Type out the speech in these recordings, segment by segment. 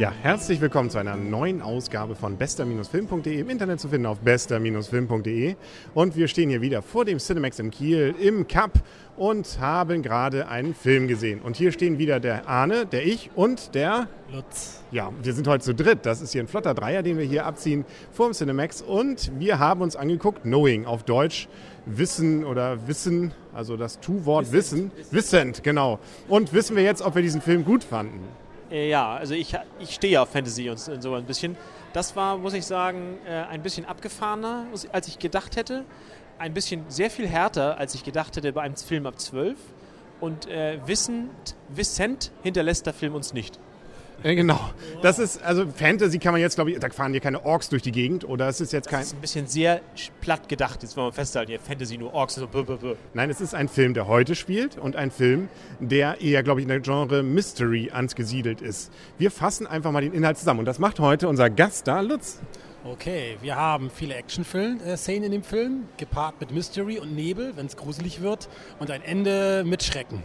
Ja, herzlich willkommen zu einer neuen Ausgabe von bester-film.de im Internet zu finden auf bester-film.de. Und wir stehen hier wieder vor dem Cinemax in Kiel im Cup und haben gerade einen Film gesehen. Und hier stehen wieder der Arne, der ich und der Lutz. Ja, wir sind heute zu dritt. Das ist hier ein flotter Dreier, den wir hier abziehen vor dem Cinemax. Und wir haben uns angeguckt, Knowing auf Deutsch, Wissen oder Wissen, also das Tu-Wort Wissen. Wissend, genau. Und wissen wir jetzt, ob wir diesen Film gut fanden? Äh, ja, also ich, ich stehe auf Fantasy und so ein bisschen. Das war, muss ich sagen, äh, ein bisschen abgefahrener, als ich gedacht hätte. Ein bisschen sehr viel härter, als ich gedacht hätte bei einem Film ab 12. Und äh, wissend, wissend hinterlässt der Film uns nicht. Ja, genau. Das ist, also Fantasy kann man jetzt, glaube ich, da fahren hier keine Orks durch die Gegend oder es ist jetzt kein. Das ist ein bisschen sehr platt gedacht, jetzt wollen wir festhalten, hier Fantasy nur Orks. So blah, blah, blah. Nein, es ist ein Film, der heute spielt und ein Film, der eher, glaube ich, in der Genre Mystery angesiedelt ist. Wir fassen einfach mal den Inhalt zusammen und das macht heute unser Gast da, Lutz. Okay, wir haben viele Action-Szenen in dem Film, gepaart mit Mystery und Nebel, wenn es gruselig wird, und ein Ende mit Schrecken.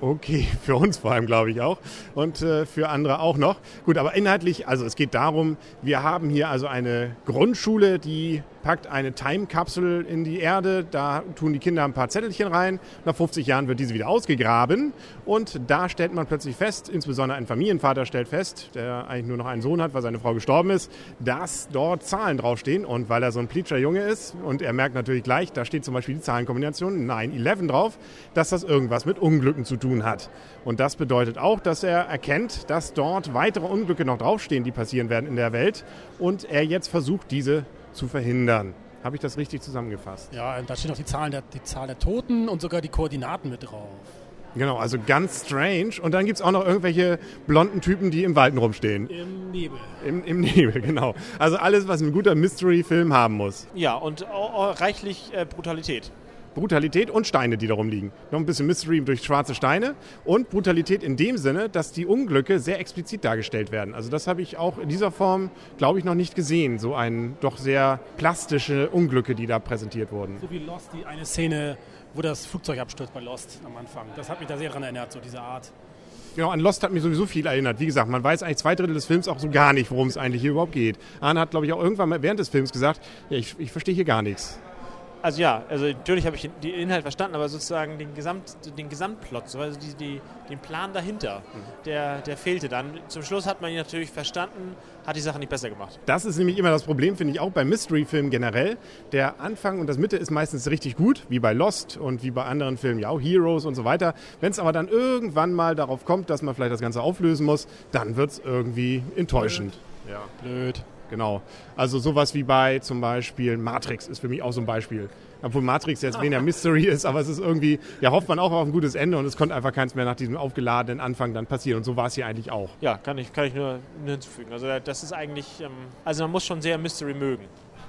Okay, für uns vor allem, glaube ich auch. Und äh, für andere auch noch. Gut, aber inhaltlich, also es geht darum, wir haben hier also eine Grundschule, die packt eine Time-Kapsel in die Erde, da tun die Kinder ein paar Zettelchen rein. Nach 50 Jahren wird diese wieder ausgegraben und da stellt man plötzlich fest, insbesondere ein Familienvater stellt fest, der eigentlich nur noch einen Sohn hat, weil seine Frau gestorben ist, dass dort Zahlen draufstehen und weil er so ein Pleacher Junge ist und er merkt natürlich gleich, da steht zum Beispiel die Zahlenkombination 9-11 drauf, dass das irgendwas mit Unglücken zu tun hat. Und das bedeutet auch, dass er erkennt, dass dort weitere Unglücke noch draufstehen, die passieren werden in der Welt und er jetzt versucht, diese zu verhindern. Habe ich das richtig zusammengefasst? Ja, da steht noch die, Zahlen der, die Zahl der Toten und sogar die Koordinaten mit drauf. Genau, also ganz strange. Und dann gibt es auch noch irgendwelche blonden Typen, die im Wald rumstehen. Im Nebel. Im, Im, Nebel, genau. Also alles, was ein guter Mystery-Film haben muss. Ja, und reichlich äh, Brutalität. Brutalität und Steine, die darum liegen. Noch ein bisschen Mystery durch schwarze Steine und Brutalität in dem Sinne, dass die Unglücke sehr explizit dargestellt werden. Also das habe ich auch in dieser Form, glaube ich, noch nicht gesehen. So ein doch sehr plastische Unglücke, die da präsentiert wurden. So wie Lost, die eine Szene, wo das Flugzeug abstürzt bei Lost am Anfang. Das hat mich da sehr daran erinnert, so diese Art. Genau, an Lost hat mich sowieso viel erinnert. Wie gesagt, man weiß eigentlich zwei Drittel des Films auch so gar nicht, worum es eigentlich hier überhaupt geht. Arne hat, glaube ich, auch irgendwann mal während des Films gesagt, ja, ich, ich verstehe hier gar nichts. Also ja, also natürlich habe ich den Inhalt verstanden, aber sozusagen den, Gesamt, den Gesamtplot, also die, die, den Plan dahinter, mhm. der, der fehlte dann. Zum Schluss hat man ihn natürlich verstanden, hat die Sache nicht besser gemacht. Das ist nämlich immer das Problem, finde ich, auch bei Mystery-Filmen generell. Der Anfang und das Mitte ist meistens richtig gut, wie bei Lost und wie bei anderen Filmen, ja auch Heroes und so weiter. Wenn es aber dann irgendwann mal darauf kommt, dass man vielleicht das Ganze auflösen muss, dann wird es irgendwie enttäuschend. Blöd. Ja. Blöd. Genau. Also sowas wie bei zum Beispiel Matrix ist für mich auch so ein Beispiel. Obwohl Matrix jetzt weniger Mystery ist, aber es ist irgendwie, ja, hofft man auch auf ein gutes Ende und es konnte einfach keins mehr nach diesem aufgeladenen Anfang dann passieren. Und so war es hier eigentlich auch. Ja, kann ich, kann ich nur, nur hinzufügen. Also das ist eigentlich, ähm, also man muss schon sehr Mystery mögen.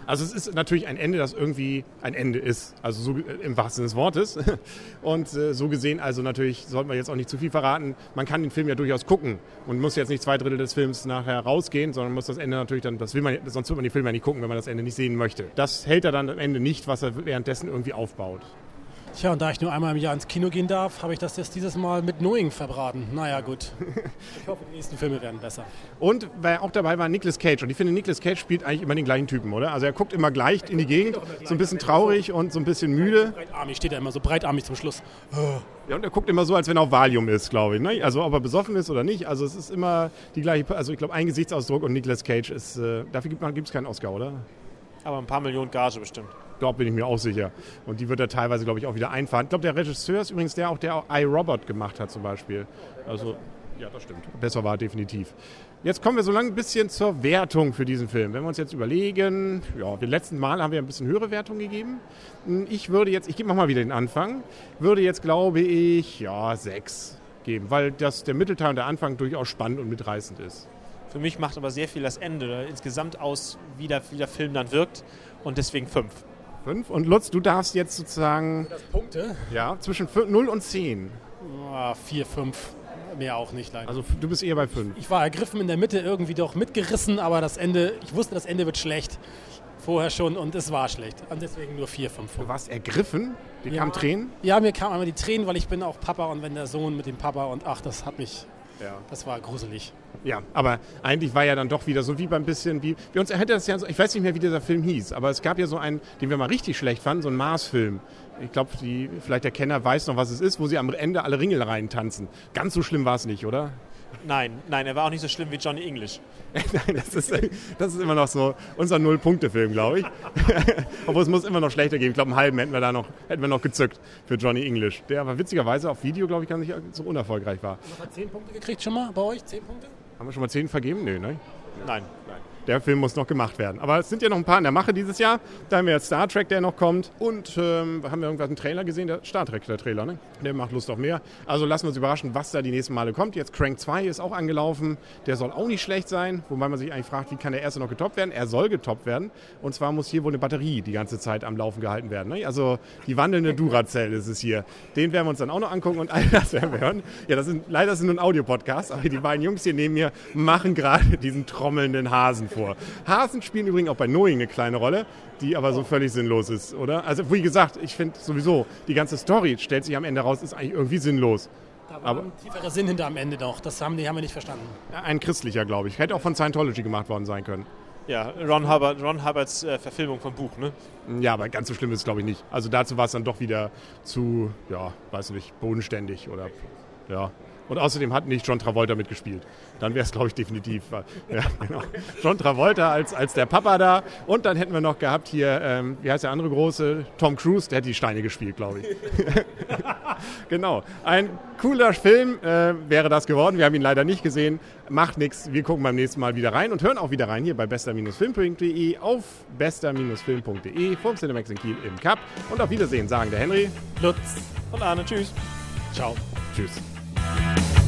Also es ist natürlich ein Ende, das irgendwie ein Ende ist, also so im wahrsten Sinne des Wortes. Und äh, so gesehen, also natürlich sollte man jetzt auch nicht zu viel verraten. Man kann den Film ja durchaus gucken und muss jetzt nicht zwei Drittel des Films nachher rausgehen, sondern muss das Ende natürlich dann, das will man, sonst wird man den Film ja nicht gucken, wenn man das Ende nicht sehen möchte. Das hält er dann am Ende nicht, was er währenddessen irgendwie aufbaut. Tja, und da ich nur einmal im Jahr ins Kino gehen darf, habe ich das jetzt dieses Mal mit Knowing verbraten. Naja, gut. Ich hoffe, die nächsten Filme werden besser. Und wer auch dabei war, Nicolas Cage. Und ich finde, Nicolas Cage spielt eigentlich immer den gleichen Typen, oder? Also er guckt immer gleich in die Gegend, so ein bisschen traurig und so ein bisschen müde. Breitarmig steht er immer, so breitarmig zum Schluss. Ja, und er guckt immer so, als wenn er auf Valium ist, glaube ich. Ne? Also ob er besoffen ist oder nicht. Also es ist immer die gleiche, also ich glaube, ein Gesichtsausdruck und Nicolas Cage ist, äh, dafür gibt es keinen Oscar, oder? Aber ein paar Millionen Gage bestimmt. Dort bin ich mir auch sicher. Und die wird er teilweise, glaube ich, auch wieder einfahren. Ich glaube, der Regisseur ist übrigens der auch, der auch iRobot gemacht hat zum Beispiel. Also, ja, das stimmt. Besser war definitiv. Jetzt kommen wir so lange ein bisschen zur Wertung für diesen Film. Wenn wir uns jetzt überlegen, ja, den letzten Mal haben wir ein bisschen höhere Wertung gegeben. Ich würde jetzt, ich gebe mal wieder den Anfang, würde jetzt, glaube ich, ja, sechs geben, weil das, der Mittelteil und der Anfang durchaus spannend und mitreißend ist. Für mich macht aber sehr viel das Ende insgesamt aus, wie der, wie der Film dann wirkt und deswegen fünf. Fünf. Und Lutz, du darfst jetzt sozusagen. Das Punkte? Ja, zwischen 0 und 10. Oh, vier, fünf. Mehr auch nicht, leider. Also du bist eher bei 5. Ich war ergriffen in der Mitte, irgendwie doch mitgerissen, aber das Ende, ich wusste, das Ende wird schlecht. Vorher schon und es war schlecht. Und deswegen nur 4, 5. Du warst ergriffen? Dir ja. kamen Tränen? Ja, mir kamen einmal die Tränen, weil ich bin auch Papa und wenn der Sohn mit dem Papa und ach, das hat mich Ja. Das war gruselig. Ja, aber eigentlich war ja dann doch wieder so wie beim bisschen, wie, wie uns hätte das ja so, ich weiß nicht mehr, wie dieser Film hieß, aber es gab ja so einen, den wir mal richtig schlecht fanden, so einen Mars-Film. Ich glaube, vielleicht der Kenner weiß noch, was es ist, wo sie am Ende alle Ringel reintanzen. Ganz so schlimm war es nicht, oder? Nein, nein, er war auch nicht so schlimm wie Johnny English. nein, das ist, das ist immer noch so unser Null-Punkte-Film, glaube ich. Obwohl es muss immer noch schlechter gehen. Ich glaube, einen halben hätten wir da noch, hätten wir noch gezückt für Johnny English. Der aber witzigerweise auf Video, glaube ich, gar nicht so unerfolgreich war. Noch zehn Punkte gekriegt schon mal bei euch? Zehn Punkte? Haben wir schon mal zehn vergeben? Nö, ne? Nein. Nein der Film muss noch gemacht werden. Aber es sind ja noch ein paar in der Mache dieses Jahr. Da haben wir jetzt Star Trek, der noch kommt. Und ähm, haben wir irgendwas einen Trailer gesehen? Der Star Trek, der Trailer, ne? Der macht Lust auf mehr. Also lassen wir uns überraschen, was da die nächsten Male kommt. Jetzt Crank 2 ist auch angelaufen. Der soll auch nicht schlecht sein. Wobei man sich eigentlich fragt, wie kann der erste noch getoppt werden? Er soll getoppt werden. Und zwar muss hier wohl eine Batterie die ganze Zeit am Laufen gehalten werden. Ne? Also die wandelnde Duracell ist es hier. Den werden wir uns dann auch noch angucken und all das werden wir hören. Ja, das sind, leider sind nur ein Audiopodcast, aber die beiden Jungs hier neben mir machen gerade diesen trommelnden Hasen vor. Hasen spielen übrigens auch bei Knowing eine kleine Rolle, die aber so völlig sinnlos ist, oder? Also wie gesagt, ich finde sowieso, die ganze Story stellt sich am Ende raus, ist eigentlich irgendwie sinnlos. Da war aber, ein tieferer Sinn hinter am Ende doch. Das haben die haben wir nicht verstanden. Ein christlicher, glaube ich. Hätte auch von Scientology gemacht worden sein können. Ja, Ron, Hubbard, Ron Hubbards äh, Verfilmung vom Buch, ne? Ja, aber ganz so schlimm ist es, glaube ich, nicht. Also dazu war es dann doch wieder zu, ja, weiß nicht, bodenständig oder, ja. Und außerdem hat nicht John Travolta mitgespielt. Dann wäre es, glaube ich, definitiv. Ja, genau. John Travolta als, als der Papa da. Und dann hätten wir noch gehabt hier, ähm, wie heißt der andere große? Tom Cruise, der hat die Steine gespielt, glaube ich. genau. Ein cooler Film äh, wäre das geworden. Wir haben ihn leider nicht gesehen. Macht nichts. Wir gucken beim nächsten Mal wieder rein und hören auch wieder rein hier bei bester-film.de auf bester-film.de vom Cinemax in Kiel im Cup. Und auf Wiedersehen sagen der Henry, Lutz und Arne. Tschüss. Ciao. Tschüss. Bye.